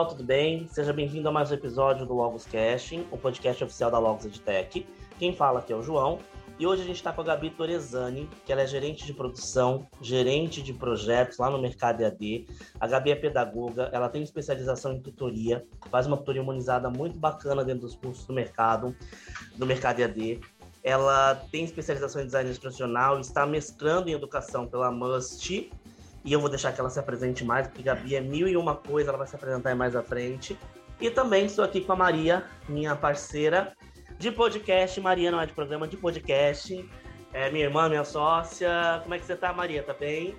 Pessoal, tudo bem? Seja bem-vindo a mais um episódio do Logos Casting, o podcast oficial da Logos EdTech. Quem fala aqui é o João e hoje a gente está com a Gabi Torezani, que ela é gerente de produção, gerente de projetos lá no Mercado EAD. A Gabi é pedagoga, ela tem especialização em tutoria, faz uma tutoria humanizada muito bacana dentro dos cursos do mercado, do Mercado EAD. Ela tem especialização em design instrucional, está mestrando em educação pela MUST, e eu vou deixar que ela se apresente mais, porque Gabi é mil e uma coisa, ela vai se apresentar mais à frente. E também estou aqui com a Maria, minha parceira de podcast. Maria não é de programa, de podcast. É minha irmã, minha sócia. Como é que você tá, Maria? Tá bem?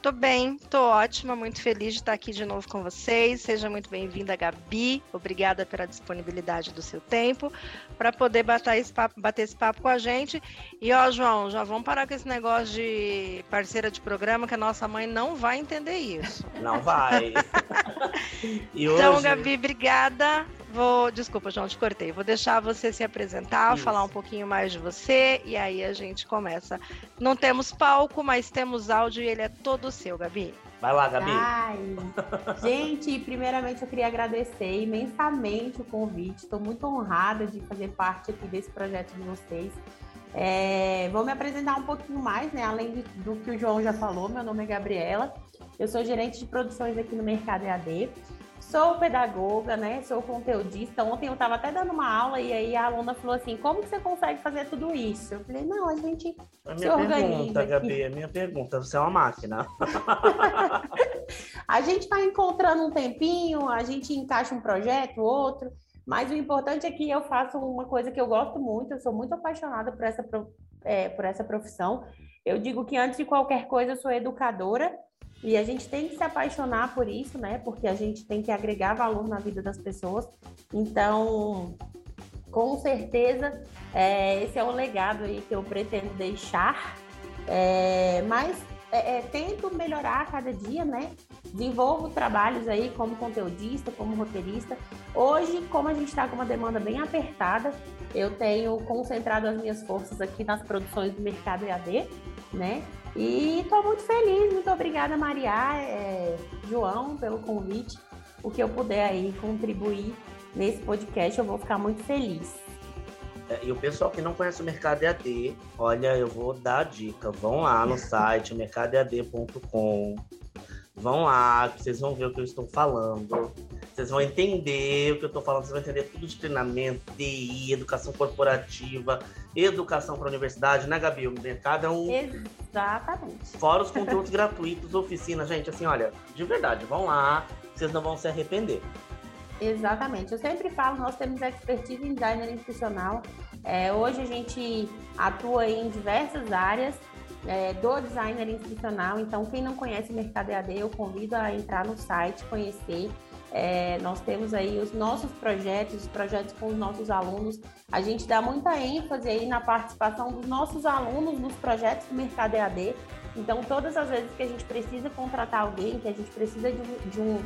Tô bem, tô ótima, muito feliz de estar aqui de novo com vocês. Seja muito bem-vinda, Gabi. Obrigada pela disponibilidade do seu tempo para poder bater esse, papo, bater esse papo com a gente. E ó, João, já vamos parar com esse negócio de parceira de programa, que a nossa mãe não vai entender isso. Não vai. então, hoje... Gabi, obrigada. Vou, desculpa, João, te cortei. Vou deixar você se apresentar, Isso. falar um pouquinho mais de você e aí a gente começa. Não temos palco, mas temos áudio e ele é todo seu, Gabi. Vai lá, Gabi. Ai, gente, primeiramente eu queria agradecer imensamente o convite. Estou muito honrada de fazer parte aqui desse projeto de vocês. É, vou me apresentar um pouquinho mais, né? Além de, do que o João já falou, meu nome é Gabriela. Eu sou gerente de produções aqui no Mercado EAD. Sou pedagoga, né? Sou conteudista. Ontem eu estava até dando uma aula e aí a aluna falou assim: como que você consegue fazer tudo isso? Eu falei, não, a gente a se minha organiza. Pergunta, aqui. Gabi, a minha pergunta, você é uma máquina. a gente vai encontrando um tempinho, a gente encaixa um projeto, outro. Mas o importante é que eu faço uma coisa que eu gosto muito, eu sou muito apaixonada por essa, é, por essa profissão. Eu digo que antes de qualquer coisa eu sou educadora e a gente tem que se apaixonar por isso, né? Porque a gente tem que agregar valor na vida das pessoas. Então, com certeza, é, esse é o legado aí que eu pretendo deixar. É, mas é, é tento melhorar a cada dia, né? Desenvolvo trabalhos aí como conteudista, como roteirista. Hoje, como a gente está com uma demanda bem apertada, eu tenho concentrado as minhas forças aqui nas produções do mercado EAD, né? E estou muito feliz, muito obrigada, Maria, é, João, pelo convite. O que eu puder aí contribuir nesse podcast, eu vou ficar muito feliz. É, e o pessoal que não conhece o Mercado EAD, olha, eu vou dar a dica. Vão lá no site mercadoead.com. Vão lá, vocês vão ver o que eu estou falando. Vocês vão entender o que eu estou falando, vocês vão entender tudo de treinamento, TI, educação corporativa, educação para a universidade, né, Gabi? O mercado é um. Exatamente. Fora os conteúdos gratuitos, oficina, gente, assim, olha, de verdade, vão lá, vocês não vão se arrepender. Exatamente. Eu sempre falo, nós temos expertise em designer institucional. É, hoje a gente atua em diversas áreas é, do designer institucional. Então, quem não conhece o Mercado EAD, eu convido a entrar no site, conhecer. É, nós temos aí os nossos projetos, os projetos com os nossos alunos. A gente dá muita ênfase aí na participação dos nossos alunos nos projetos do Mercado EAD. Então, todas as vezes que a gente precisa contratar alguém, que a gente precisa de, de um,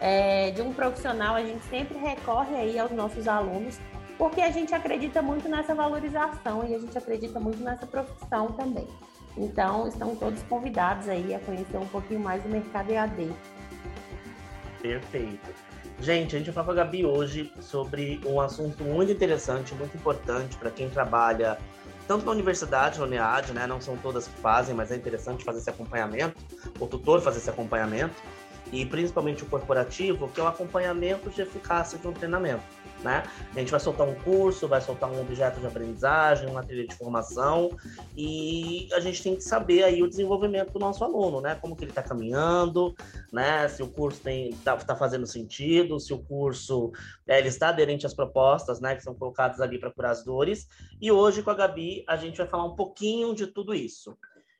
é, de um profissional, a gente sempre recorre aí aos nossos alunos, porque a gente acredita muito nessa valorização e a gente acredita muito nessa profissão também. Então, estão todos convidados aí a conhecer um pouquinho mais do mercado EAD. Perfeito. Gente, a gente vai falar com a Gabi hoje sobre um assunto muito interessante, muito importante para quem trabalha tanto na universidade, na UNEAD, né? Não são todas que fazem, mas é interessante fazer esse acompanhamento, o tutor fazer esse acompanhamento, e principalmente o corporativo, que é o acompanhamento de eficácia de um treinamento né? A gente vai soltar um curso, vai soltar um objeto de aprendizagem, uma trilha de formação e a gente tem que saber aí o desenvolvimento do nosso aluno, né? Como que ele está caminhando, né? Se o curso tem tá, tá, fazendo sentido, se o curso é, ele está aderente às propostas, né? Que são colocadas ali para curar as dores. E hoje com a Gabi a gente vai falar um pouquinho de tudo isso.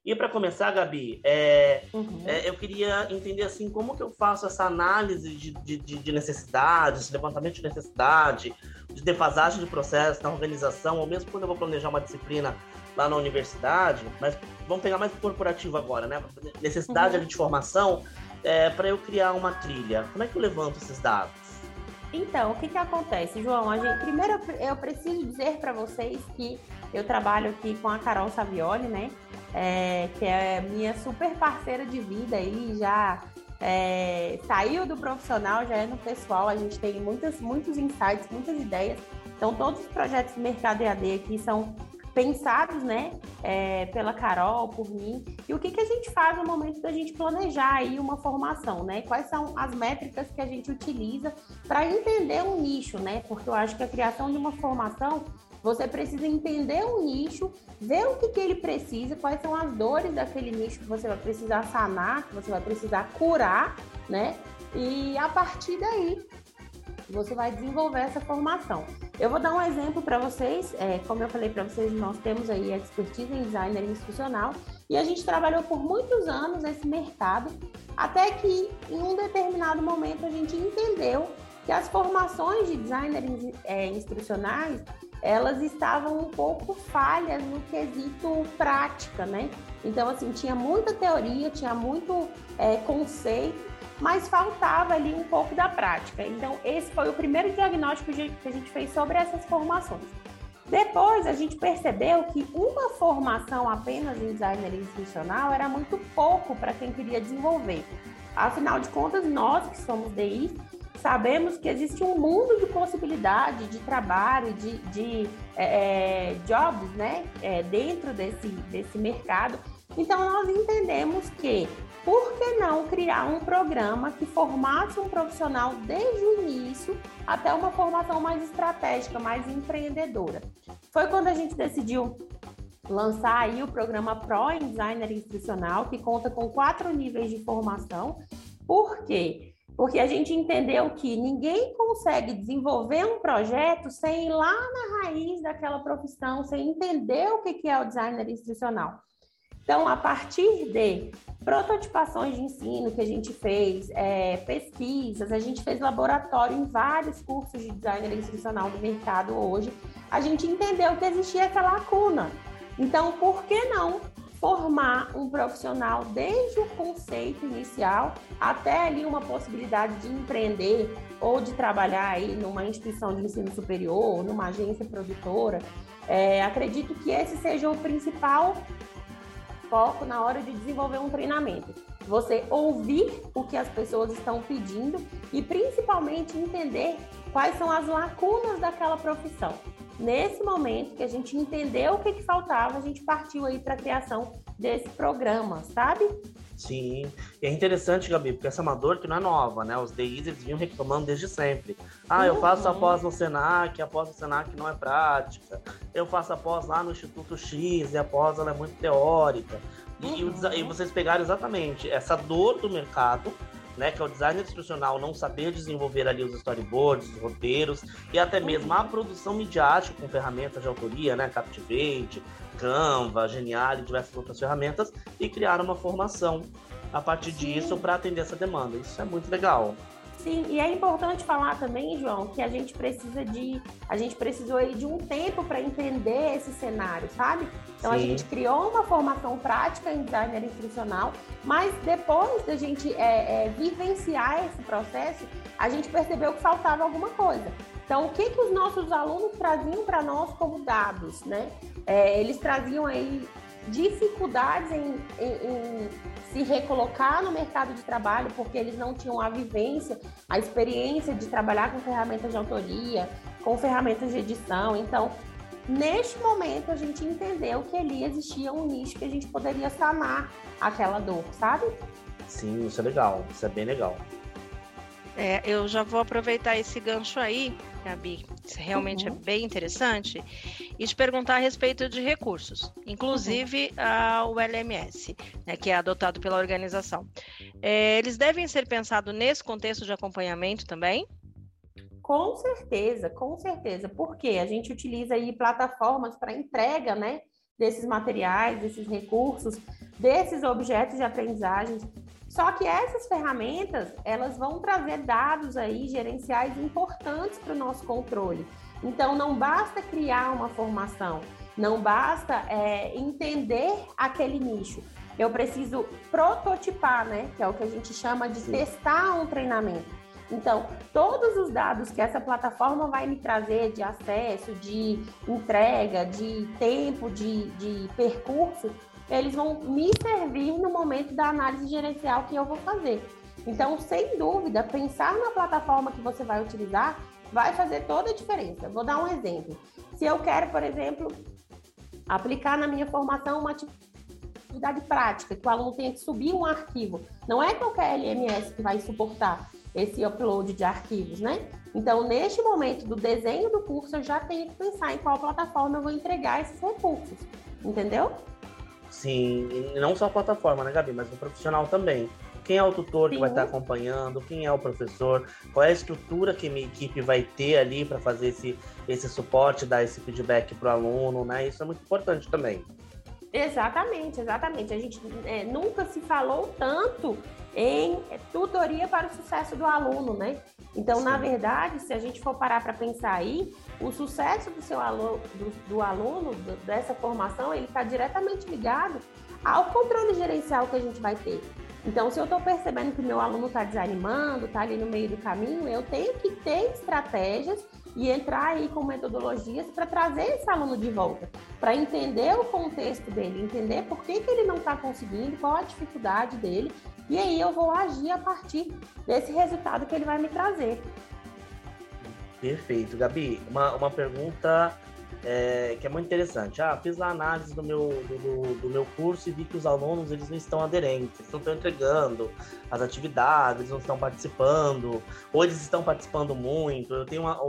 E para começar, Gabi, é, uhum. é, eu queria entender assim como que eu faço essa análise de, de, de necessidade, esse levantamento de necessidade, de defasagem de processo na organização, ou mesmo quando eu vou planejar uma disciplina lá na universidade, mas vamos pegar mais corporativo agora, né? Necessidade uhum. de formação é, para eu criar uma trilha. Como é que eu levanto esses dados? Então, o que, que acontece, João? Gente, primeiro, eu preciso dizer para vocês que eu trabalho aqui com a Carol Savioli, né? É, que é minha super parceira de vida aí, já é, saiu do profissional, já é no pessoal. A gente tem muitos, muitos insights, muitas ideias. Então, todos os projetos do Mercado EAD aqui são pensados, né, é, pela Carol, por mim. E o que, que a gente faz no momento da gente planejar aí uma formação, né? Quais são as métricas que a gente utiliza para entender um nicho, né? Porque eu acho que a criação de uma formação você precisa entender o nicho, ver o que, que ele precisa, quais são as dores daquele nicho que você vai precisar sanar, que você vai precisar curar, né? E a partir daí você vai desenvolver essa formação. Eu vou dar um exemplo para vocês. É, como eu falei para vocês, nós temos aí expertise em designer institucional e a gente trabalhou por muitos anos nesse mercado, até que em um determinado momento a gente entendeu que as formações de designers é, instrucionais elas estavam um pouco falhas no quesito prática, né? Então, assim, tinha muita teoria, tinha muito é, conceito, mas faltava ali um pouco da prática. Então, esse foi o primeiro diagnóstico que a gente fez sobre essas formações. Depois, a gente percebeu que uma formação apenas em designer institucional era muito pouco para quem queria desenvolver. Afinal de contas, nós que somos DI, sabemos que existe um mundo de possibilidade de trabalho, de, de é, é, jobs, né, é, dentro desse, desse mercado. Então, nós entendemos que, por que não criar um programa que formasse um profissional desde o início até uma formação mais estratégica, mais empreendedora? Foi quando a gente decidiu lançar aí o programa Pro em Designer Instrucional, que conta com quatro níveis de formação. Por quê? Porque a gente entendeu que ninguém consegue desenvolver um projeto sem ir lá na raiz daquela profissão, sem entender o que é o designer instrucional. Então, a partir de prototipações de ensino que a gente fez, é, pesquisas, a gente fez laboratório em vários cursos de designer instrucional do mercado hoje, a gente entendeu que existia essa lacuna. Então, por que não formar um profissional desde o conceito inicial até ali uma possibilidade de empreender ou de trabalhar aí numa instituição de ensino superior, numa agência produtora. É, acredito que esse seja o principal foco na hora de desenvolver um treinamento. Você ouvir o que as pessoas estão pedindo e principalmente entender quais são as lacunas daquela profissão nesse momento que a gente entendeu o que, que faltava, a gente partiu aí para a criação desse programa, sabe? Sim, e é interessante, Gabi, porque essa amador que não é nova, né? Os DIs eles vinham reclamando desde sempre. Ah, eu faço uhum. após no Senac, após no Senac não é prática. Eu faço após lá no Instituto X, e após ela é muito teórica. E, uhum. e vocês pegaram exatamente essa dor do mercado né, que é o design instrucional não saber desenvolver ali os storyboards, os roteiros e até mesmo a produção midiática com ferramentas de autoria, né, Captivate, Canva, Genial e diversas outras ferramentas e criar uma formação a partir Sim. disso para atender essa demanda. Isso é muito legal. Sim, e é importante falar também, João, que a gente precisa de. A gente precisou aí de um tempo para entender esse cenário, sabe? Então Sim. a gente criou uma formação prática em designer instrucional, mas depois da gente é, é, vivenciar esse processo, a gente percebeu que faltava alguma coisa. Então, o que, que os nossos alunos traziam para nós como dados, né? É, eles traziam aí dificuldades em, em, em, se recolocar no mercado de trabalho porque eles não tinham a vivência, a experiência de trabalhar com ferramentas de autoria, com ferramentas de edição. Então, neste momento, a gente entendeu que ali existia um nicho que a gente poderia sanar aquela dor, sabe? Sim, isso é legal, isso é bem legal. É, eu já vou aproveitar esse gancho aí, Gabi, isso realmente é uhum. é bem interessante, e te perguntar a respeito de recursos, inclusive uhum. o LMS, né, que é adotado pela organização. É, eles devem ser pensados nesse contexto de acompanhamento também? Com certeza, com certeza, porque a gente utiliza aí plataformas para entrega, né, desses materiais, desses recursos, desses objetos de aprendizagem só que essas ferramentas, elas vão trazer dados aí gerenciais importantes para o nosso controle. Então, não basta criar uma formação, não basta é, entender aquele nicho. Eu preciso prototipar, né? Que é o que a gente chama de Sim. testar um treinamento. Então, todos os dados que essa plataforma vai me trazer de acesso, de entrega, de tempo, de, de percurso, eles vão me servir no momento da análise gerencial que eu vou fazer. Então, sem dúvida, pensar na plataforma que você vai utilizar vai fazer toda a diferença. Vou dar um exemplo. Se eu quero, por exemplo, aplicar na minha formação uma atividade prática, que o aluno tenha que subir um arquivo, não é qualquer LMS que vai suportar esse upload de arquivos, né? Então, neste momento do desenho do curso, eu já tenho que pensar em qual plataforma eu vou entregar esses recursos, entendeu? Sim, e não só a plataforma, né, Gabi, mas o profissional também. Quem é o tutor Sim. que vai estar acompanhando? Quem é o professor? Qual é a estrutura que minha equipe vai ter ali para fazer esse, esse suporte, dar esse feedback para o aluno, né? Isso é muito importante também. Exatamente, exatamente. A gente é, nunca se falou tanto em tutoria para o sucesso do aluno, né? Então, Sim. na verdade, se a gente for parar para pensar aí, o sucesso do seu aluno, do, do aluno, do, dessa formação, ele está diretamente ligado ao controle gerencial que a gente vai ter. Então, se eu estou percebendo que o meu aluno está desanimando, está ali no meio do caminho, eu tenho que ter estratégias e entrar aí com metodologias para trazer esse aluno de volta, para entender o contexto dele, entender por que, que ele não está conseguindo, qual a dificuldade dele, e aí eu vou agir a partir desse resultado que ele vai me trazer. Perfeito. Gabi, uma, uma pergunta é, que é muito interessante. Ah, fiz a análise do meu, do, do, meu curso e vi que os alunos eles não estão aderentes, eles não estão entregando as atividades, eles não estão participando, ou eles estão participando muito. Eu tenho uma,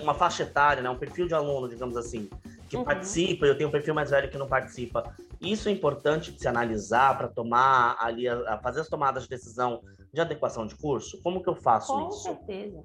uma faixa etária, né, um perfil de aluno, digamos assim, que uhum. participa, eu tenho um perfil mais velho que não participa. Isso é importante de se analisar para tomar ali, a, a fazer as tomadas de decisão de adequação de curso? Como que eu faço Com isso? Com certeza.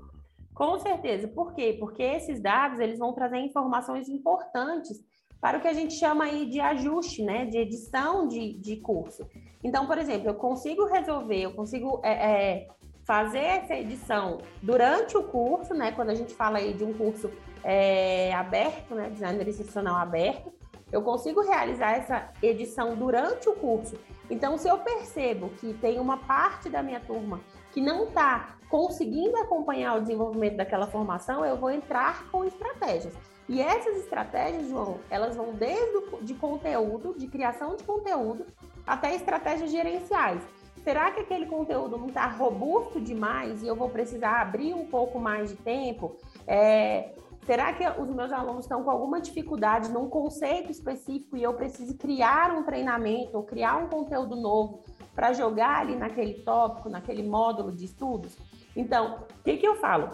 Com certeza. Por quê? Porque esses dados eles vão trazer informações importantes para o que a gente chama aí de ajuste, né? De edição de, de curso. Então, por exemplo, eu consigo resolver, eu consigo é, é, fazer essa edição durante o curso, né? Quando a gente fala aí de um curso é, aberto, né? Designer institucional aberto, eu consigo realizar essa edição durante o curso. Então, se eu percebo que tem uma parte da minha turma que não está conseguindo acompanhar o desenvolvimento daquela formação, eu vou entrar com estratégias. E essas estratégias, João, elas vão desde o, de conteúdo, de criação de conteúdo, até estratégias gerenciais. Será que aquele conteúdo não está robusto demais e eu vou precisar abrir um pouco mais de tempo? É, será que os meus alunos estão com alguma dificuldade num conceito específico e eu preciso criar um treinamento ou criar um conteúdo novo para jogar ali naquele tópico, naquele módulo de estudos? Então, o que, que eu falo?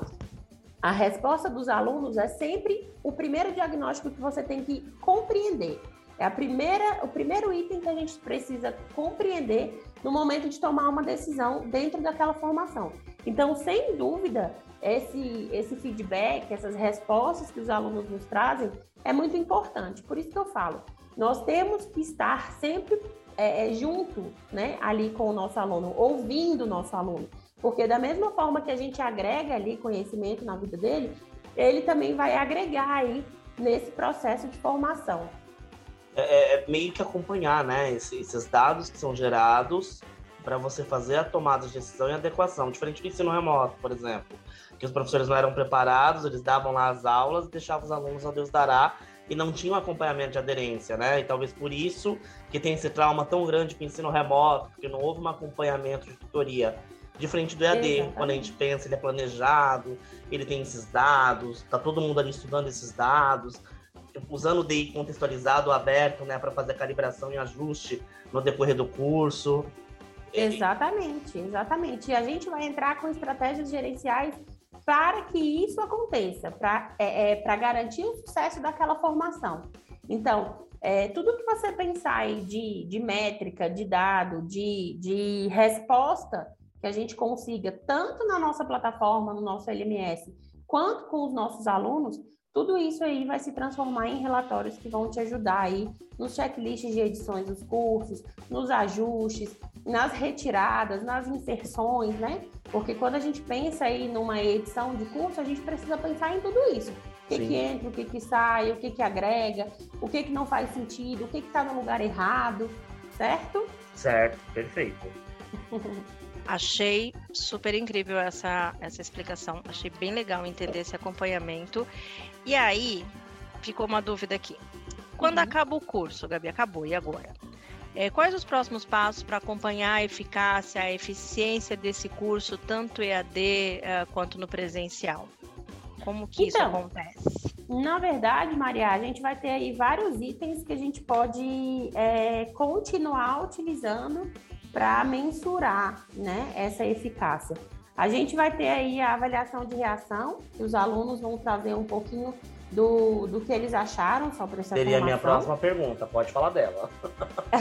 A resposta dos alunos é sempre o primeiro diagnóstico que você tem que compreender. É a primeira, o primeiro item que a gente precisa compreender no momento de tomar uma decisão dentro daquela formação. Então, sem dúvida, esse, esse feedback, essas respostas que os alunos nos trazem é muito importante. Por isso que eu falo, nós temos que estar sempre é, é, junto, né, ali com o nosso aluno, ouvindo o nosso aluno. Porque da mesma forma que a gente agrega ali conhecimento na vida dele, ele também vai agregar aí nesse processo de formação. É, é, é meio que acompanhar, né, esses dados que são gerados para você fazer a tomada de decisão e adequação, diferente do ensino remoto, por exemplo, que os professores não eram preparados, eles davam lá as aulas, deixavam os alunos a Deus dará e não tinham acompanhamento de aderência, né? E talvez por isso que tem esse trauma tão grande com o ensino remoto, porque não houve um acompanhamento de tutoria. Diferente do EAD, Exatamente. quando a gente pensa, ele é planejado, ele tem esses dados, tá todo mundo ali estudando esses dados, usando o DI contextualizado, aberto, né, para fazer a calibração e ajuste no decorrer do curso. Exatamente, exatamente. E a gente vai entrar com estratégias gerenciais para que isso aconteça, para é, é, garantir o sucesso daquela formação. Então, é, tudo que você pensar aí de, de métrica, de dado, de, de resposta que a gente consiga, tanto na nossa plataforma, no nosso LMS, quanto com os nossos alunos, tudo isso aí vai se transformar em relatórios que vão te ajudar aí nos checklists de edições dos cursos, nos ajustes, nas retiradas, nas inserções, né? Porque quando a gente pensa aí numa edição de curso, a gente precisa pensar em tudo isso. O que, que entra, o que, que sai, o que, que agrega, o que, que não faz sentido, o que está no lugar errado, certo? Certo, perfeito. Achei super incrível essa, essa explicação. Achei bem legal entender esse acompanhamento. E aí, ficou uma dúvida aqui. Quando uhum. acaba o curso, Gabi, acabou, e agora? É, quais os próximos passos para acompanhar a eficácia, a eficiência desse curso, tanto EAD uh, quanto no presencial? Como que então, isso acontece? Na verdade, Maria, a gente vai ter aí vários itens que a gente pode é, continuar utilizando para mensurar né, essa eficácia. A gente vai ter aí a avaliação de reação, que os alunos vão trazer um pouquinho do, do que eles acharam sobre essa Seria a minha próxima pergunta, pode falar dela.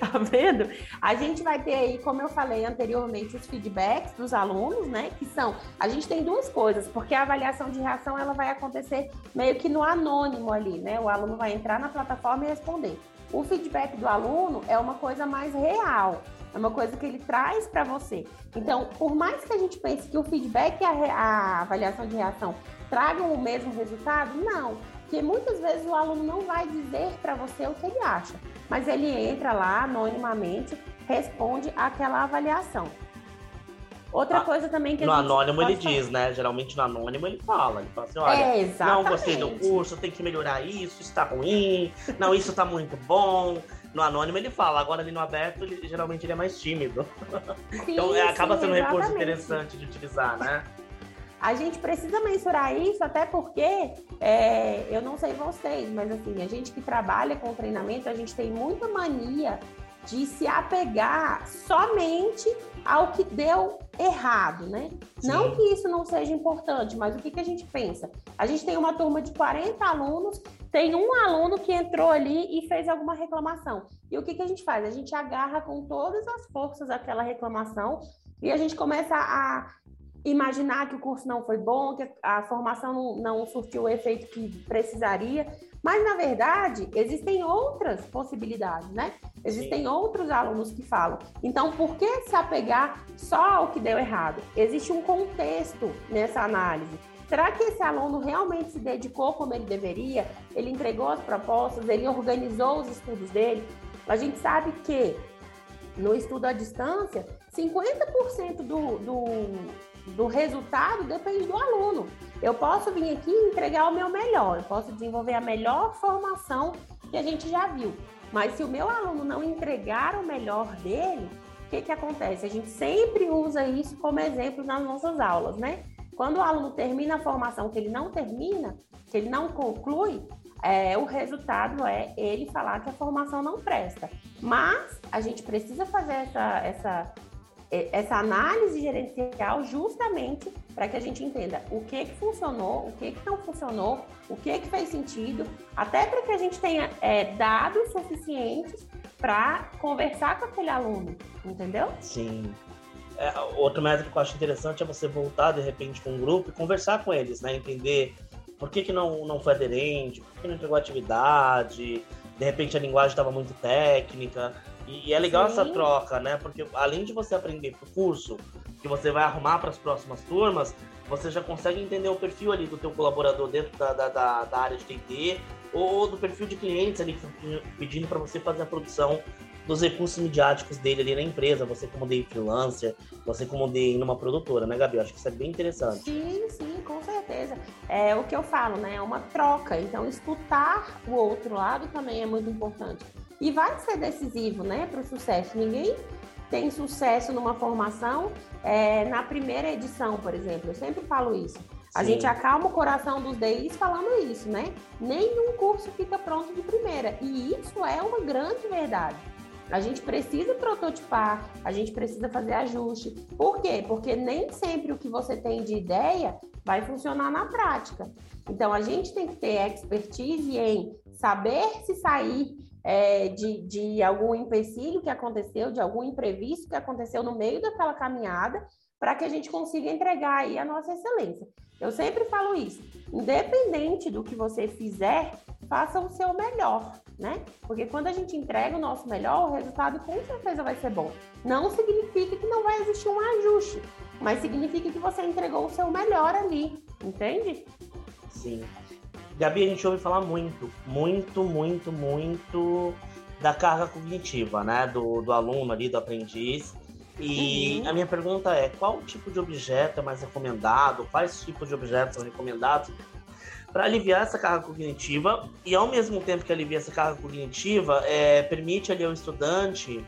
tá vendo? A gente vai ter aí, como eu falei anteriormente, os feedbacks dos alunos, né? Que são, a gente tem duas coisas, porque a avaliação de reação ela vai acontecer meio que no anônimo ali, né? O aluno vai entrar na plataforma e responder. O feedback do aluno é uma coisa mais real, é uma coisa que ele traz para você. Então, por mais que a gente pense que o feedback e a, a avaliação de reação tragam o mesmo resultado, não. Porque muitas vezes o aluno não vai dizer para você o que ele acha, mas ele entra lá anonimamente, responde aquela avaliação. Outra ah, coisa também que No anônimo ele falar. diz, né? Geralmente no anônimo ele fala. Ele fala assim: olha, é, não gostei do curso, tem que melhorar isso, está ruim, não, isso está muito bom. No anônimo ele fala, agora ali no aberto, ele, geralmente ele é mais tímido. Sim, então é, acaba sendo um recurso interessante de utilizar, né? A gente precisa mensurar isso, até porque é, eu não sei vocês, mas assim, a gente que trabalha com treinamento, a gente tem muita mania de se apegar somente ao que deu errado, né? Sim. Não que isso não seja importante, mas o que, que a gente pensa? A gente tem uma turma de 40 alunos, tem um aluno que entrou ali e fez alguma reclamação. E o que, que a gente faz? A gente agarra com todas as forças aquela reclamação e a gente começa a imaginar que o curso não foi bom, que a formação não, não surtiu o efeito que precisaria. Mas, na verdade, existem outras possibilidades, né? Existem Sim. outros alunos que falam. Então, por que se apegar só ao que deu errado? Existe um contexto nessa análise. Será que esse aluno realmente se dedicou como ele deveria? Ele entregou as propostas, ele organizou os estudos dele? A gente sabe que no estudo à distância, 50% do, do, do resultado depende do aluno. Eu posso vir aqui e entregar o meu melhor, eu posso desenvolver a melhor formação que a gente já viu. Mas se o meu aluno não entregar o melhor dele, o que, que acontece? A gente sempre usa isso como exemplo nas nossas aulas, né? Quando o aluno termina a formação que ele não termina, que ele não conclui, é, o resultado é ele falar que a formação não presta. Mas a gente precisa fazer essa, essa essa análise gerencial justamente para que a gente entenda o que, que funcionou, o que, que não funcionou, o que, que fez sentido, até para que a gente tenha é, dados suficientes para conversar com aquele aluno, entendeu? Sim. É, outro método que eu acho interessante é você voltar de repente com um grupo e conversar com eles, né? Entender por que, que não, não foi aderente, por que não entregou atividade, de repente a linguagem estava muito técnica. E, é legal Sim. essa troca, né? Porque além de você aprender pro curso, que você vai arrumar para as próximas turmas, você já consegue entender o perfil ali do teu colaborador dentro da, da, da, da área de TT ou do perfil de clientes ali pedindo para você fazer a produção dos recursos midiáticos dele ali na empresa, você como DI freelancer, você como DI numa produtora, né, Gabi? Eu acho que isso é bem interessante. Sim, sim, com certeza. É o que eu falo, né? É uma troca. Então, escutar o outro lado também é muito importante. E vai ser decisivo, né, para o sucesso. Ninguém tem sucesso numa formação é, na primeira edição, por exemplo. Eu sempre falo isso. A Sim. gente acalma o coração dos DIs falando isso, né? Nenhum curso fica pronto de primeira. E isso é uma grande verdade. A gente precisa prototipar, a gente precisa fazer ajuste. Por quê? Porque nem sempre o que você tem de ideia vai funcionar na prática. Então, a gente tem que ter expertise em saber se sair é, de, de algum empecilho que aconteceu, de algum imprevisto que aconteceu no meio daquela caminhada, para que a gente consiga entregar aí a nossa excelência. Eu sempre falo isso. Independente do que você fizer, faça o seu melhor, né? Porque quando a gente entrega o nosso melhor, o resultado com certeza vai ser bom. Não significa que não vai existir um ajuste, mas significa que você entregou o seu melhor ali, entende? Sim. Gabi, a gente ouve falar muito, muito, muito, muito da carga cognitiva, né? Do, do aluno ali, do aprendiz. E uhum. a minha pergunta é: qual tipo de objeto é mais recomendado? Quais tipos de objetos são recomendados para aliviar essa carga cognitiva e ao mesmo tempo que alivia essa carga cognitiva, é, permite ali ao estudante,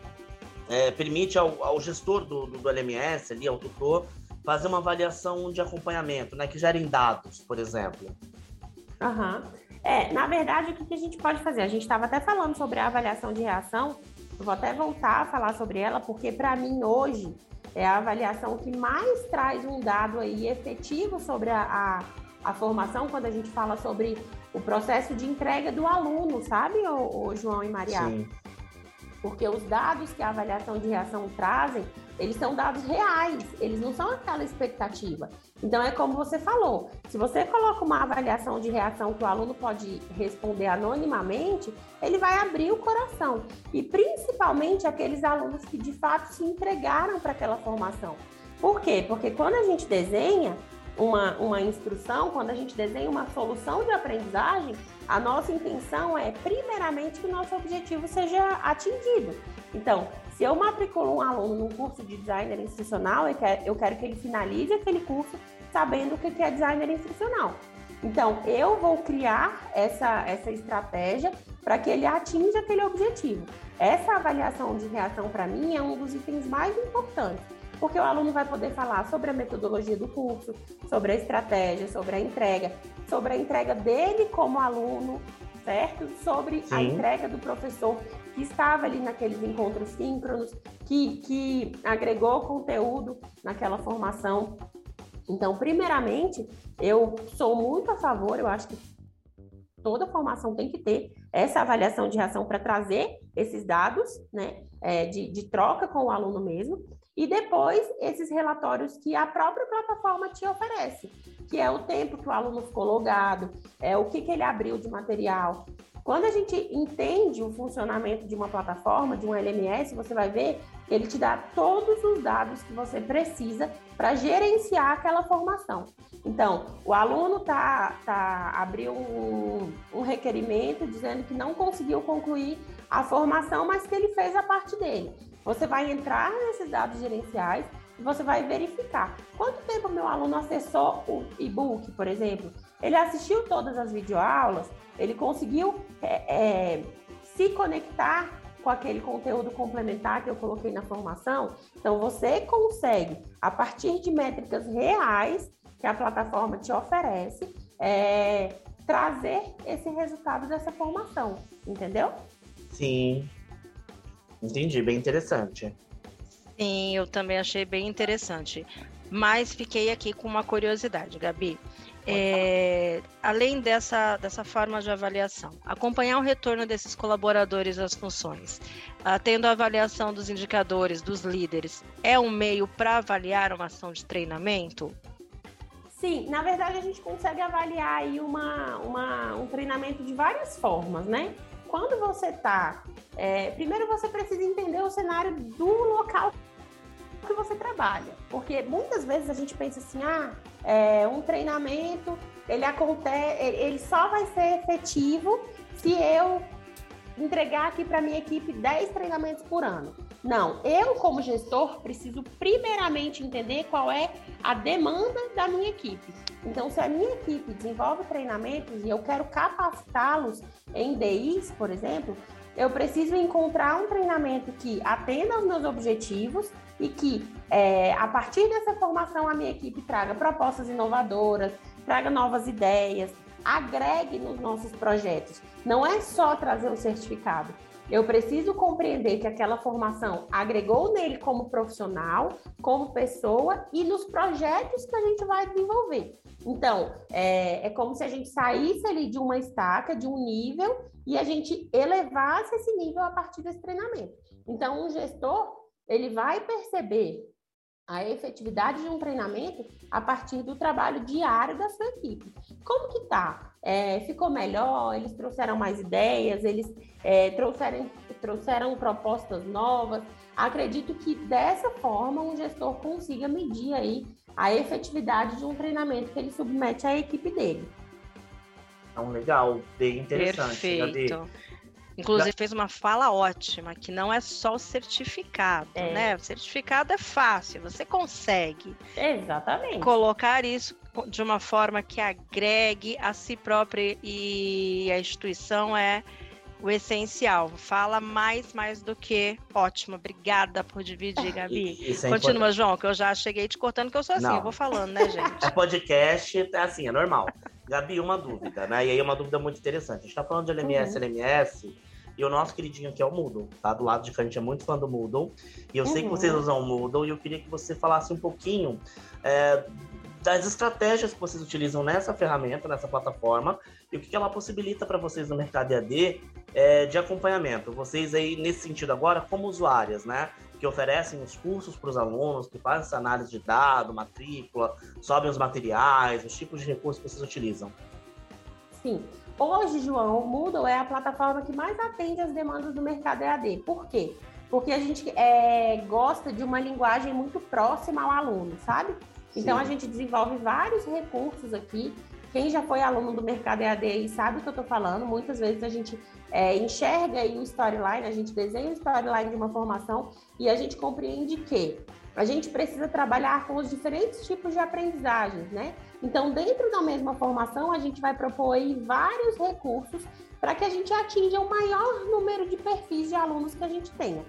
é, permite ao, ao gestor do, do, do, LMS, ali, ao tutor, fazer uma avaliação de acompanhamento, né, que gerem dados, por exemplo. Aham. Uhum. É, na verdade, o que, que a gente pode fazer? A gente estava até falando sobre a avaliação de reação, eu vou até voltar a falar sobre ela, porque para mim hoje é a avaliação que mais traz um dado aí efetivo sobre a, a, a formação, quando a gente fala sobre o processo de entrega do aluno, sabe, o, o João e Maria? Sim. Porque os dados que a avaliação de reação trazem eles são dados reais, eles não são aquela expectativa. Então, é como você falou: se você coloca uma avaliação de reação que o aluno pode responder anonimamente, ele vai abrir o coração. E principalmente aqueles alunos que de fato se entregaram para aquela formação. Por quê? Porque quando a gente desenha uma, uma instrução, quando a gente desenha uma solução de aprendizagem, a nossa intenção é, primeiramente, que o nosso objetivo seja atingido. Então, se eu matriculo um aluno num curso de designer instrucional, eu quero, eu quero que ele finalize aquele curso sabendo o que é designer instrucional. Então, eu vou criar essa, essa estratégia para que ele atinja aquele objetivo. Essa avaliação de reação, para mim, é um dos itens mais importantes, porque o aluno vai poder falar sobre a metodologia do curso, sobre a estratégia, sobre a entrega, sobre a entrega dele como aluno, certo? Sobre Sim. a entrega do professor que estava ali naqueles encontros síncronos, que, que agregou conteúdo naquela formação. Então, primeiramente, eu sou muito a favor, eu acho que toda formação tem que ter essa avaliação de reação para trazer esses dados, né, é, de, de troca com o aluno mesmo, e depois esses relatórios que a própria plataforma te oferece que é o tempo que o aluno ficou logado, é o que, que ele abriu de material. Quando a gente entende o funcionamento de uma plataforma, de um LMS, você vai ver ele te dá todos os dados que você precisa para gerenciar aquela formação. Então, o aluno tá, tá abriu um, um requerimento dizendo que não conseguiu concluir a formação, mas que ele fez a parte dele. Você vai entrar nesses dados gerenciais você vai verificar quanto tempo meu aluno acessou o e-book, por exemplo. Ele assistiu todas as videoaulas, ele conseguiu é, é, se conectar com aquele conteúdo complementar que eu coloquei na formação. Então, você consegue, a partir de métricas reais que a plataforma te oferece, é, trazer esse resultado dessa formação, entendeu? Sim. Entendi, bem interessante. Sim, eu também achei bem interessante. Mas fiquei aqui com uma curiosidade, Gabi. É, além dessa, dessa forma de avaliação, acompanhar o retorno desses colaboradores às funções, uh, tendo a avaliação dos indicadores, dos líderes, é um meio para avaliar uma ação de treinamento? Sim, na verdade a gente consegue avaliar aí uma, uma, um treinamento de várias formas, né? Quando você está. É, primeiro você precisa entender o cenário do local que você trabalha. Porque muitas vezes a gente pensa assim, ah, é, um treinamento, ele acontece, ele só vai ser efetivo se eu entregar aqui para minha equipe 10 treinamentos por ano. Não, eu como gestor preciso primeiramente entender qual é a demanda da minha equipe. Então, se a minha equipe desenvolve treinamentos e eu quero capacitá-los em DIs, por exemplo, eu preciso encontrar um treinamento que atenda aos meus objetivos e que, é, a partir dessa formação, a minha equipe traga propostas inovadoras, traga novas ideias, agregue nos nossos projetos. Não é só trazer o certificado. Eu preciso compreender que aquela formação agregou nele como profissional, como pessoa e nos projetos que a gente vai desenvolver. Então, é, é como se a gente saísse ali de uma estaca, de um nível, e a gente elevasse esse nível a partir desse treinamento. Então, um gestor, ele vai perceber a efetividade de um treinamento a partir do trabalho diário da sua equipe. Como que tá? É, ficou melhor? Eles trouxeram mais ideias? Eles é, trouxeram, trouxeram propostas novas? Acredito que dessa forma um gestor consiga medir aí a efetividade de um treinamento que ele submete à equipe dele. Então, legal, bem interessante. Perfeito. Inclusive fez uma fala ótima, que não é só o certificado, é. né? O certificado é fácil, você consegue. Exatamente. Colocar isso de uma forma que agregue a si própria e a instituição é o essencial. Fala mais, mais do que ótimo. Obrigada por dividir, Gabi. É Continua, importante. João, que eu já cheguei te cortando, que eu sou assim, Não. eu vou falando, né, gente? É podcast, é assim, é normal. Gabi, uma dúvida, né? E aí uma dúvida muito interessante. A gente tá falando de LMS, uhum. LMS, e o nosso queridinho aqui é o Moodle, tá? Do lado de cá a gente é muito fã do Moodle. E eu uhum. sei que vocês uhum. usam o Moodle e eu queria que você falasse um pouquinho é, das estratégias que vocês utilizam nessa ferramenta, nessa plataforma, e o que ela possibilita para vocês no mercado EAD é, de acompanhamento. Vocês aí, nesse sentido agora, como usuárias, né? Que oferecem os cursos para os alunos, que fazem essa análise de dado, matrícula, sobem os materiais, os tipos de recursos que vocês utilizam. Sim. Hoje, João, o Moodle é a plataforma que mais atende às demandas do mercado EAD. Por quê? Porque a gente é, gosta de uma linguagem muito próxima ao aluno, sabe? Então, Sim. a gente desenvolve vários recursos aqui. Quem já foi aluno do mercado EAD sabe o que eu estou falando. Muitas vezes a gente é, enxerga aí o storyline, a gente desenha o storyline de uma formação e a gente compreende que a gente precisa trabalhar com os diferentes tipos de aprendizagens, né? Então, dentro da mesma formação, a gente vai propor aí vários recursos para que a gente atinja o maior número de perfis de alunos que a gente tenha.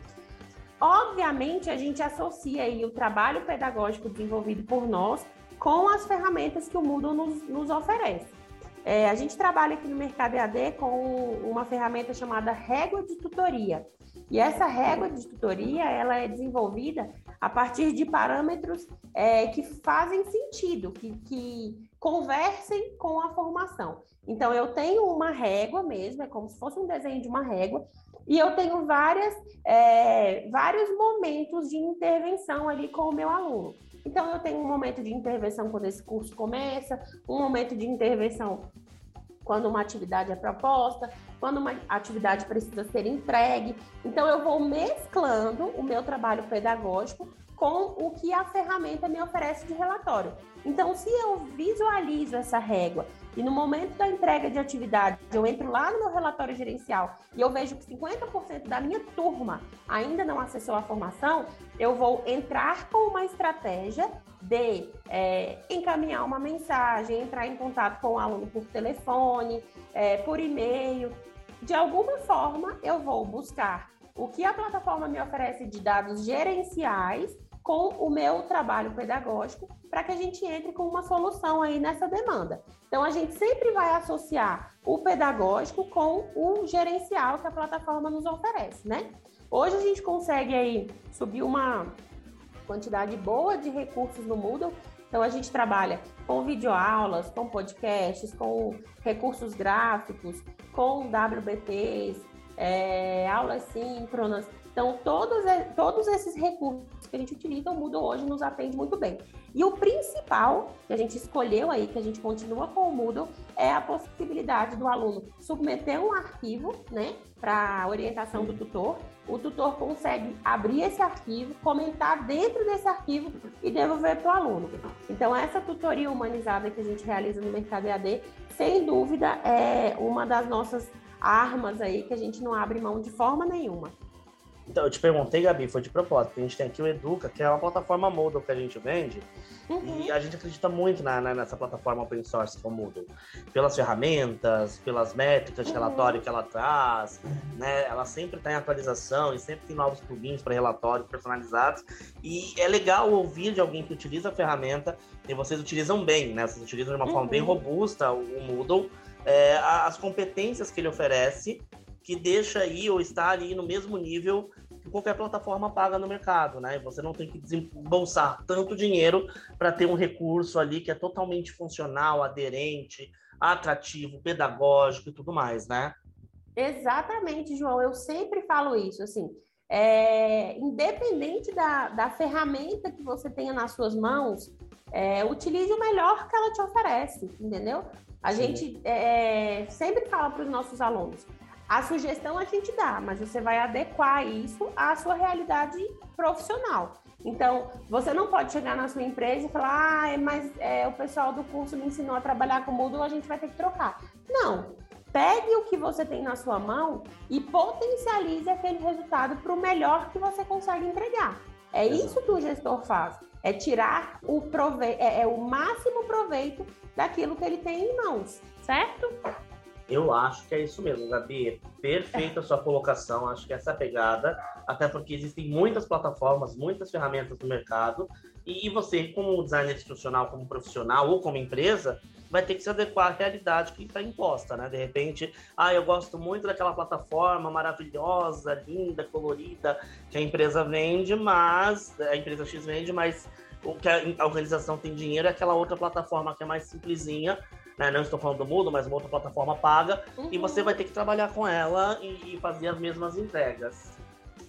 Obviamente, a gente associa aí o trabalho pedagógico desenvolvido por nós com as ferramentas que o Moodle nos, nos oferece. É, a gente trabalha aqui no Mercado EAD com uma ferramenta chamada régua de tutoria. E essa régua de tutoria, ela é desenvolvida a partir de parâmetros é, que fazem sentido, que, que conversem com a formação. Então, eu tenho uma régua mesmo, é como se fosse um desenho de uma régua, e eu tenho várias, é, vários momentos de intervenção ali com o meu aluno. Então, eu tenho um momento de intervenção quando esse curso começa, um momento de intervenção quando uma atividade é proposta, quando uma atividade precisa ser entregue. Então, eu vou mesclando o meu trabalho pedagógico com o que a ferramenta me oferece de relatório. Então, se eu visualizo essa régua e no momento da entrega de atividade eu entro lá no meu relatório gerencial e eu vejo que 50% da minha turma ainda não acessou a formação, eu vou entrar com uma estratégia de é, encaminhar uma mensagem, entrar em contato com o aluno por telefone, é, por e-mail. De alguma forma, eu vou buscar o que a plataforma me oferece de dados gerenciais com o meu trabalho pedagógico para que a gente entre com uma solução aí nessa demanda. Então, a gente sempre vai associar o pedagógico com o gerencial que a plataforma nos oferece, né? Hoje a gente consegue aí subir uma quantidade boa de recursos no Moodle. Então, a gente trabalha com videoaulas, com podcasts, com recursos gráficos, com WBTs, é, aulas síncronas. Então, todos, todos esses recursos que a gente utiliza, o Moodle hoje nos atende muito bem. E o principal que a gente escolheu aí, que a gente continua com o Moodle, é a possibilidade do aluno submeter um arquivo, né, para orientação do tutor. O tutor consegue abrir esse arquivo, comentar dentro desse arquivo e devolver para o aluno. Então, essa tutoria humanizada que a gente realiza no Mercado EAD, sem dúvida, é uma das nossas armas aí que a gente não abre mão de forma nenhuma. Então, eu te perguntei, Gabi, foi de propósito. A gente tem aqui o Educa, que é uma plataforma Moodle que a gente vende. Uhum. E a gente acredita muito na, na, nessa plataforma open source que é o Moodle. Pelas ferramentas, pelas métricas de uhum. relatório que ela traz, né? Ela sempre está em atualização e sempre tem novos plugins para relatórios personalizados. E é legal ouvir de alguém que utiliza a ferramenta e vocês utilizam bem, né? Vocês utilizam de uma uhum. forma bem uhum. robusta o, o Moodle. É, as competências que ele oferece que deixa aí ou está ali no mesmo nível que qualquer plataforma paga no mercado, né? Você não tem que desembolsar tanto dinheiro para ter um recurso ali que é totalmente funcional, aderente, atrativo, pedagógico e tudo mais, né? Exatamente, João. Eu sempre falo isso, assim, é, independente da, da ferramenta que você tenha nas suas mãos, é, utilize o melhor que ela te oferece, entendeu? A Sim. gente é, sempre fala para os nossos alunos, a sugestão a gente dá, mas você vai adequar isso à sua realidade profissional. Então, você não pode chegar na sua empresa e falar, ah, mas é, o pessoal do curso me ensinou a trabalhar com Moodle, a gente vai ter que trocar. Não. pegue o que você tem na sua mão e potencialize aquele resultado para o melhor que você consegue entregar. É isso que o gestor faz. É tirar o, prove... é, é o máximo proveito daquilo que ele tem em mãos, certo? Eu acho que é isso mesmo, Gabi. Perfeita a sua colocação. Acho que essa é a pegada. Até porque existem muitas plataformas, muitas ferramentas no mercado. E você, como designer institucional, como profissional ou como empresa, vai ter que se adequar à realidade que está imposta, né? De repente, ah, eu gosto muito daquela plataforma maravilhosa, linda, colorida, que a empresa vende, mas a empresa X vende, mas o que a organização tem dinheiro é aquela outra plataforma que é mais simplesinha, né? Não estou falando do Moodle, mas uma outra plataforma paga, uhum. e você vai ter que trabalhar com ela e, e fazer as mesmas entregas.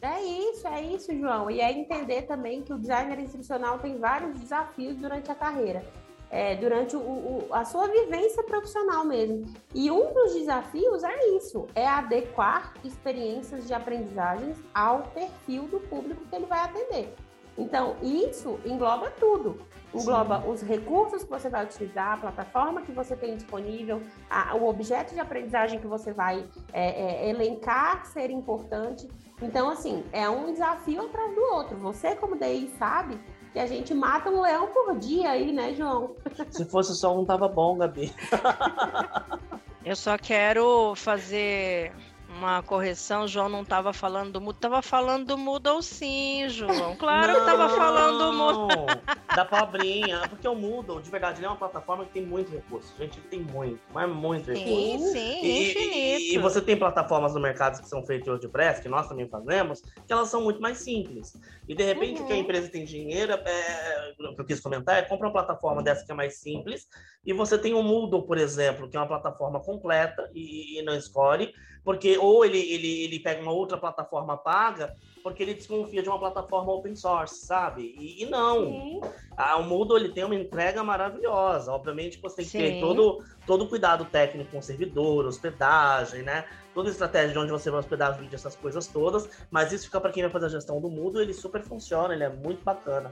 É isso, é isso, João. E é entender também que o designer institucional tem vários desafios durante a carreira é, durante o, o, a sua vivência profissional mesmo. E um dos desafios é isso, é adequar experiências de aprendizagens ao perfil do público que ele vai atender. Então, isso engloba tudo. Engloba Sim. os recursos que você vai utilizar, a plataforma que você tem disponível, a, o objeto de aprendizagem que você vai é, é, elencar ser importante. Então, assim, é um desafio atrás do outro. Você, como DI, sabe que a gente mata um leão por dia aí, né, João? Se fosse só um, tava bom, Gabi. Eu só quero fazer uma correção, o João não estava falando do mudo, estava falando do Moodle sim, João. Claro não, que estava falando do Moodle. Da pobrinha, porque o Moodle, de verdade, ele é uma plataforma que tem muito recurso. Gente, tem muito, mas muito recurso. Sim, sim, e, infinito. E, você tem plataformas no mercado que são feitas de WordPress, que nós também fazemos, que elas são muito mais simples. E de repente, uhum. que a empresa tem dinheiro, é, o que eu quis comentar é compra uma plataforma dessa que é mais simples, e você tem o Moodle, por exemplo, que é uma plataforma completa e, e não escolhe, porque ou ele, ele, ele pega uma outra plataforma paga, porque ele desconfia de uma plataforma open source, sabe? E, e não. A, o Moodle ele tem uma entrega maravilhosa. Obviamente você tem que Sim. ter todo, todo o cuidado técnico com o servidor, hospedagem, né? Toda a estratégia de onde você vai hospedar os vídeos, essas coisas todas. Mas isso fica para quem vai fazer a gestão do Moodle, ele super funciona, ele é muito bacana.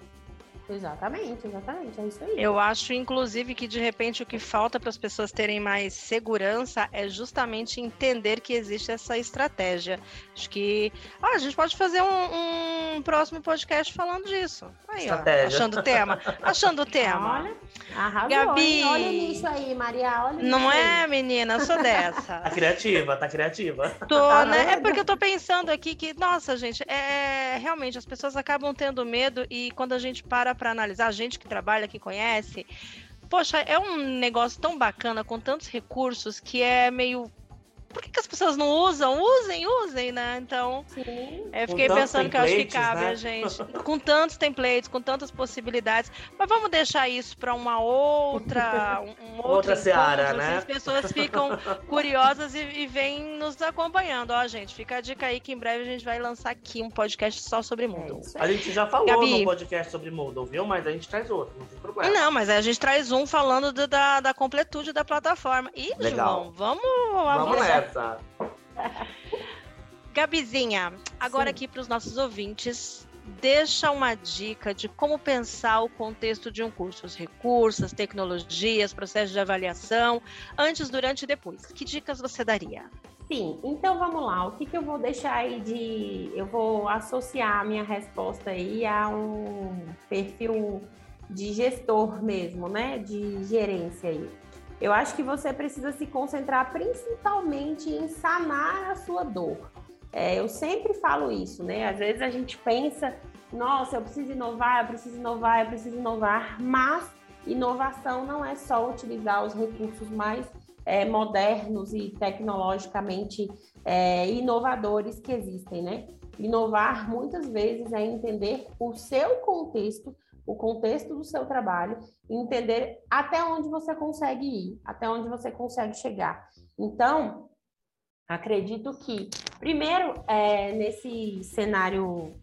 Exatamente, exatamente, é isso aí. Eu acho, inclusive, que de repente o que falta para as pessoas terem mais segurança é justamente entender que existe essa estratégia. Acho que ah, a gente pode fazer um, um próximo podcast falando disso. Aí, ó, achando o tema. Achando o tema. Olha, arrasou, Gabi. Olha nisso aí, Maria. Olha Não é, aí. menina? Eu sou dessa. tá criativa, tá criativa. Tô, tá né? É porque eu tô pensando aqui que, nossa, gente, é realmente as pessoas acabam tendo medo e quando a gente para para analisar, a gente que trabalha, que conhece, poxa, é um negócio tão bacana, com tantos recursos, que é meio por que, que, as pessoas não usam? Usem, usem, né? Então, Sim. eu fiquei pensando que eu acho que cabe né? a gente. Com tantos templates, com tantas possibilidades. Mas vamos deixar isso para uma outra. Um, outra seara, assim, né? As pessoas ficam curiosas e, e vêm nos acompanhando. Ó, gente, fica a dica aí que em breve a gente vai lançar aqui um podcast só sobre Moodle. É a gente já falou Gabi, no podcast sobre Moodle, viu? Mas a gente traz outro, não tem problema. Não, mas a gente traz um falando do, da, da completude da plataforma. Ih, Legal. João, vamos, vamos nessa. Gabizinha, agora Sim. aqui para os nossos ouvintes, deixa uma dica de como pensar o contexto de um curso, os recursos, as tecnologias, processos de avaliação, antes, durante e depois. Que dicas você daria? Sim, então vamos lá. O que, que eu vou deixar aí de. Eu vou associar a minha resposta aí a um perfil de gestor mesmo, né? De gerência aí. Eu acho que você precisa se concentrar principalmente em sanar a sua dor. É, eu sempre falo isso, né? Às vezes a gente pensa, nossa, eu preciso inovar, eu preciso inovar, eu preciso inovar, mas inovação não é só utilizar os recursos mais é, modernos e tecnologicamente é, inovadores que existem, né? Inovar muitas vezes é entender o seu contexto o contexto do seu trabalho e entender até onde você consegue ir, até onde você consegue chegar. Então, acredito que, primeiro, é, nesse cenário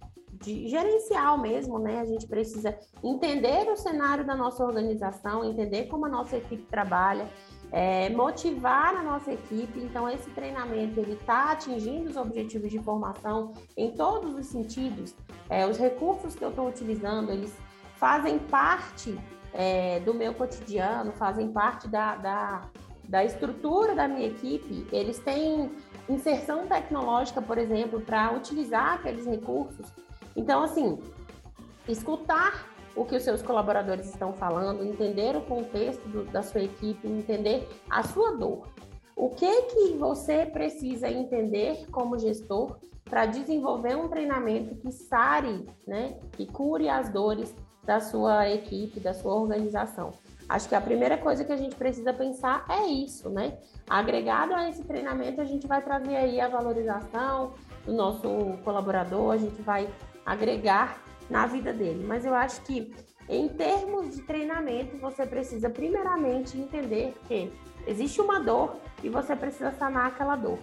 de gerencial mesmo, né? A gente precisa entender o cenário da nossa organização, entender como a nossa equipe trabalha, é, motivar a nossa equipe. Então, esse treinamento ele está atingindo os objetivos de formação em todos os sentidos. É, os recursos que eu estou utilizando, eles fazem parte é, do meu cotidiano, fazem parte da, da, da estrutura da minha equipe, eles têm inserção tecnológica, por exemplo, para utilizar aqueles recursos. Então, assim, escutar o que os seus colaboradores estão falando, entender o contexto do, da sua equipe, entender a sua dor. O que que você precisa entender como gestor para desenvolver um treinamento que sare, né, que cure as dores da sua equipe, da sua organização. Acho que a primeira coisa que a gente precisa pensar é isso, né? Agregado a esse treinamento, a gente vai trazer aí a valorização do nosso colaborador, a gente vai agregar na vida dele. Mas eu acho que em termos de treinamento, você precisa primeiramente entender que existe uma dor e você precisa sanar aquela dor.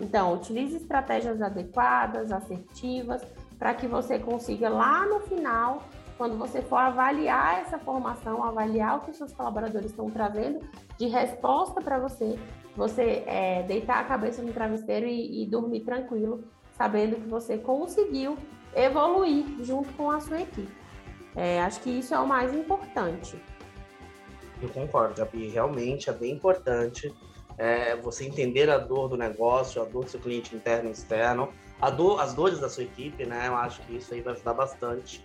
Então, utilize estratégias adequadas, assertivas, para que você consiga lá no final quando você for avaliar essa formação, avaliar o que seus colaboradores estão trazendo de resposta para você, você é, deitar a cabeça no travesseiro e, e dormir tranquilo, sabendo que você conseguiu evoluir junto com a sua equipe. É, acho que isso é o mais importante. Eu concordo, Gabi. Realmente é bem importante é, você entender a dor do negócio, a dor do seu cliente interno e externo, a dor, as dores da sua equipe, né? Eu acho que isso aí vai ajudar bastante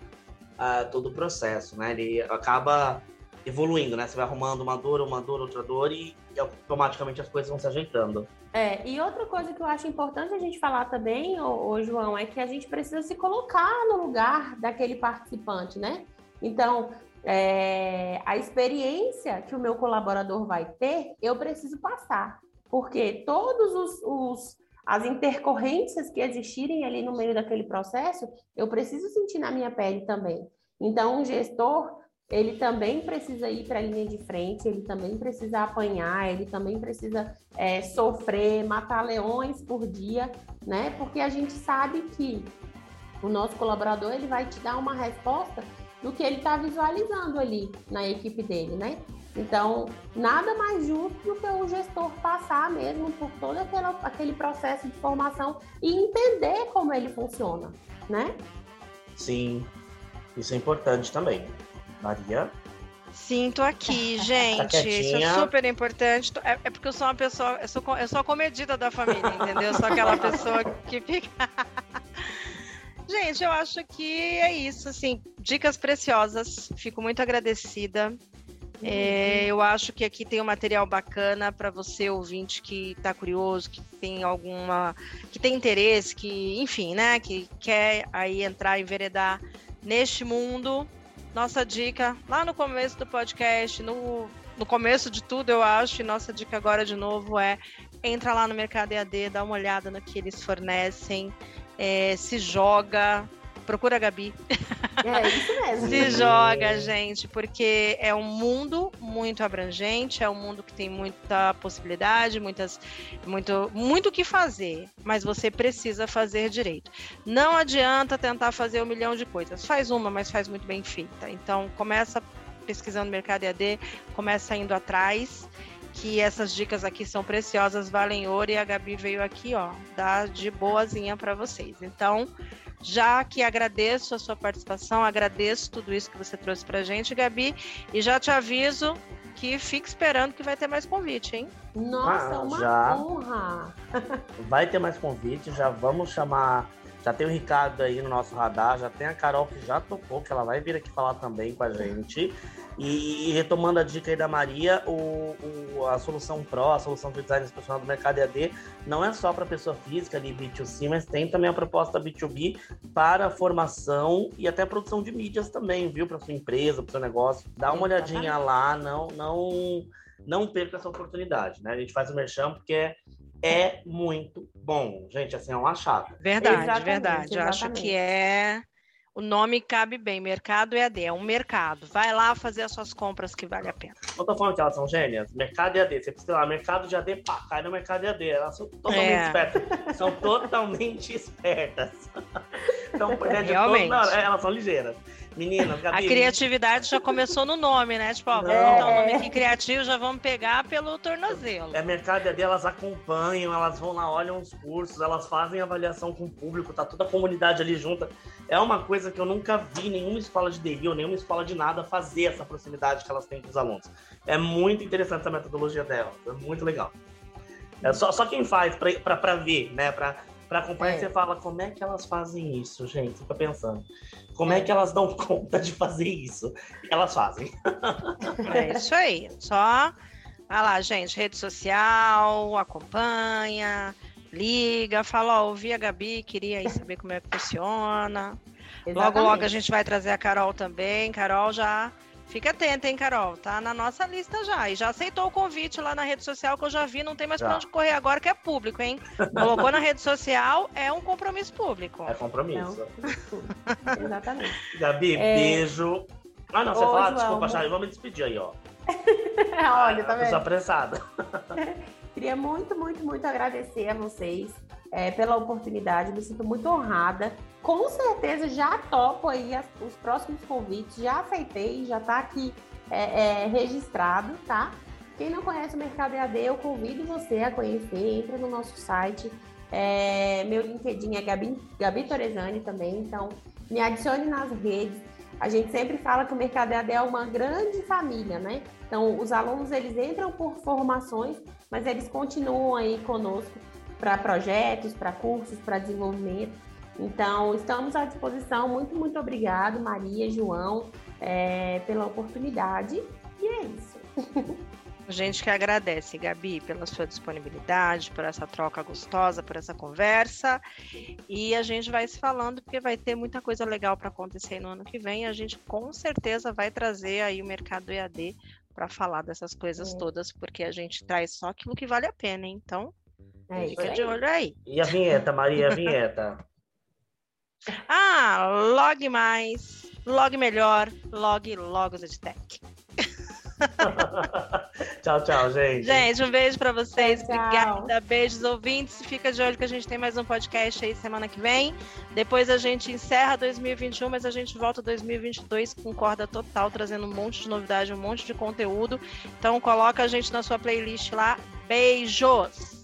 uh, todo o processo, né? Ele acaba evoluindo, né? Você vai arrumando uma dor, uma dor, outra dor e, e automaticamente as coisas vão se ajeitando. É, e outra coisa que eu acho importante a gente falar também, ô, ô, João, é que a gente precisa se colocar no lugar daquele participante, né? Então, é, a experiência que o meu colaborador vai ter, eu preciso passar, porque todos os, os as intercorrências que existirem ali no meio daquele processo, eu preciso sentir na minha pele também. Então, o gestor, ele também precisa ir para a linha de frente, ele também precisa apanhar, ele também precisa é, sofrer, matar leões por dia, né? Porque a gente sabe que o nosso colaborador ele vai te dar uma resposta do que ele está visualizando ali na equipe dele, né? Então, nada mais justo do que o gestor passar mesmo por todo aquele, aquele processo de formação e entender como ele funciona, né? Sim, isso é importante também. Maria? Sim, tô aqui, gente. Tá isso é super importante. É, é, porque eu sou uma pessoa, eu sou, eu sou a comedida da família, entendeu? Eu sou aquela pessoa que fica. gente, eu acho que é isso, assim, dicas preciosas. Fico muito agradecida. É, eu acho que aqui tem um material bacana para você ouvinte que está curioso, que tem alguma, que tem interesse, que, enfim, né, que quer aí entrar e enveredar neste mundo. Nossa dica lá no começo do podcast, no, no começo de tudo, eu acho, e nossa dica agora de novo é entra lá no Mercado EAD, dá uma olhada no que eles fornecem, é, se joga, procura a Gabi. É isso mesmo. Se joga, gente, porque é um mundo muito abrangente, é um mundo que tem muita possibilidade, muitas, muito, muito o que fazer, mas você precisa fazer direito. Não adianta tentar fazer um milhão de coisas. Faz uma, mas faz muito bem feita. Então, começa pesquisando mercado EAD, começa indo atrás que essas dicas aqui são preciosas, valem ouro e a Gabi veio aqui, ó, dar de boazinha para vocês. Então, já que agradeço a sua participação, agradeço tudo isso que você trouxe para gente, Gabi, e já te aviso que fique esperando que vai ter mais convite, hein? Nossa, ah, uma já honra! vai ter mais convite, já vamos chamar. Já tem o Ricardo aí no nosso radar, já tem a Carol que já tocou, que ela vai vir aqui falar também com a gente. E, e, retomando a dica aí da Maria, o, o, a solução Pro, a solução de design profissional do mercado EAD, não é só para pessoa física ali, B2C, mas tem também a proposta B2B para formação e até produção de mídias também, viu? Para sua empresa, para seu negócio. Dá uma olhadinha lá, não, não, não perca essa oportunidade, né? A gente faz o merchan porque é é muito bom. Gente, assim, é um achado. Verdade, exatamente, verdade. Exatamente. Acho que é o nome cabe bem, Mercado EAD, é um mercado. Vai lá fazer as suas compras que vale a pena. Não tô falando que elas são gênias. Mercado EAD, você precisa lá, mercado de AD, pá, cai no mercado EAD. Elas são totalmente é. espertas. são totalmente espertas. Então, né, Realmente. Todo, não, elas são ligeiras. Menina, Gabi. A criatividade já começou no nome, né? Tipo, ó, vamos é. dar um nome aqui criativo, já vamos pegar pelo tornozelo. É mercado é elas acompanham, elas vão lá, olham os cursos, elas fazem avaliação com o público, tá toda a comunidade ali junta. É uma coisa que eu nunca vi nenhuma escola de DI ou nenhuma escola de nada fazer essa proximidade que elas têm com os alunos. É muito interessante essa metodologia delas, é muito legal. É só, só quem faz para ver, né? Pra, para acompanhar, é. você fala como é que elas fazem isso, gente. Fica pensando. Como é que elas dão conta de fazer isso? Elas fazem. É isso aí. Só. Vai lá, gente, rede social, acompanha, liga, fala, ó, ouvi a Gabi, queria aí saber como é que funciona. Exatamente. Logo, logo a gente vai trazer a Carol também. Carol já Fica atenta, hein, Carol? Tá na nossa lista já. E já aceitou o convite lá na rede social que eu já vi, não tem mais já. pra onde correr agora, que é público, hein? Colocou na rede social, é um compromisso público. É compromisso. É um... Exatamente. Gabi, é... beijo. Ah, não, você Ô, fala, desculpa, Chay, vamos me despedir aí, ó. Olha, tá vendo? Tô apressada. Queria muito, muito, muito agradecer a vocês é, pela oportunidade, me sinto muito honrada. Com certeza já topo aí as, os próximos convites, já aceitei, já está aqui é, é, registrado, tá? Quem não conhece o Mercado EAD, eu convido você a conhecer, entra no nosso site. É, meu LinkedIn é Gabi, Gabi Torezani também, então me adicione nas redes. A gente sempre fala que o Mercado EAD é uma grande família, né? Então, os alunos, eles entram por formações, mas eles continuam aí conosco para projetos, para cursos, para desenvolvimento. Então, estamos à disposição. Muito, muito obrigado, Maria, João, é, pela oportunidade. E é isso. A gente que agradece, Gabi, pela sua disponibilidade, por essa troca gostosa, por essa conversa. E a gente vai se falando, porque vai ter muita coisa legal para acontecer no ano que vem. A gente com certeza vai trazer aí o mercado EAD para falar dessas coisas é. todas, porque a gente traz só aquilo que vale a pena, hein? Então, é Fica de olho aí. E a vinheta, Maria, a vinheta? ah, log mais, log melhor, log logos EdTech. tchau, tchau, gente. Gente, um beijo para vocês. Tchau, Obrigada. Beijos, ouvintes. Fica de olho que a gente tem mais um podcast aí semana que vem. Depois a gente encerra 2021, mas a gente volta 2022 com corda total, trazendo um monte de novidade, um monte de conteúdo. Então coloca a gente na sua playlist lá. Beijos!